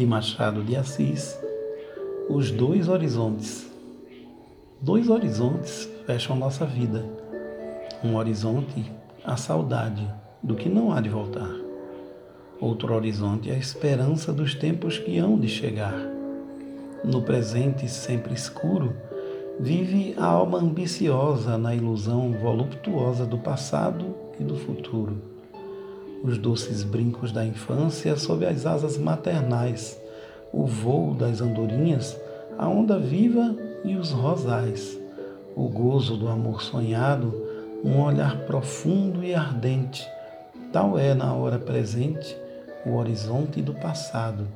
de Machado de Assis, Os Dois Horizontes. Dois horizontes fecham nossa vida. Um horizonte, a saudade do que não há de voltar. Outro horizonte, a esperança dos tempos que hão de chegar. No presente, sempre escuro, vive a alma ambiciosa na ilusão voluptuosa do passado e do futuro os doces brincos da infância sob as asas maternais, o voo das andorinhas, a onda viva e os rosais, o gozo do amor sonhado, um olhar profundo e ardente, tal é na hora presente o horizonte do passado,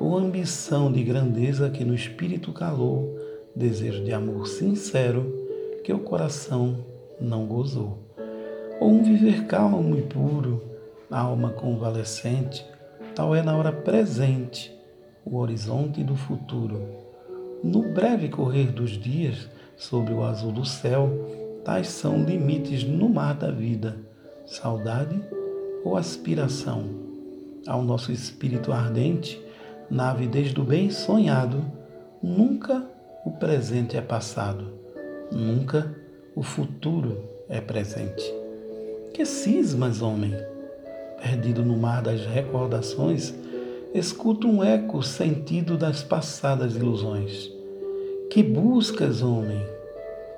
ou ambição de grandeza que no espírito calou, desejo de amor sincero que o coração não gozou, ou um viver calmo e puro, alma convalescente, tal é na hora presente o horizonte do futuro. No breve correr dos dias, sobre o azul do céu, tais são limites no mar da vida, saudade ou aspiração. Ao nosso espírito ardente, na avidez do bem sonhado, nunca o presente é passado, nunca o futuro é presente. Que cismas, homem! Perdido no mar das recordações, escuto um eco sentido das passadas ilusões. Que buscas, homem?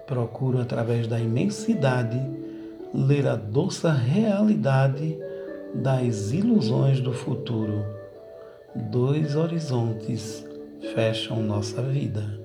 Procuro através da imensidade ler a doce realidade das ilusões do futuro. Dois horizontes fecham nossa vida.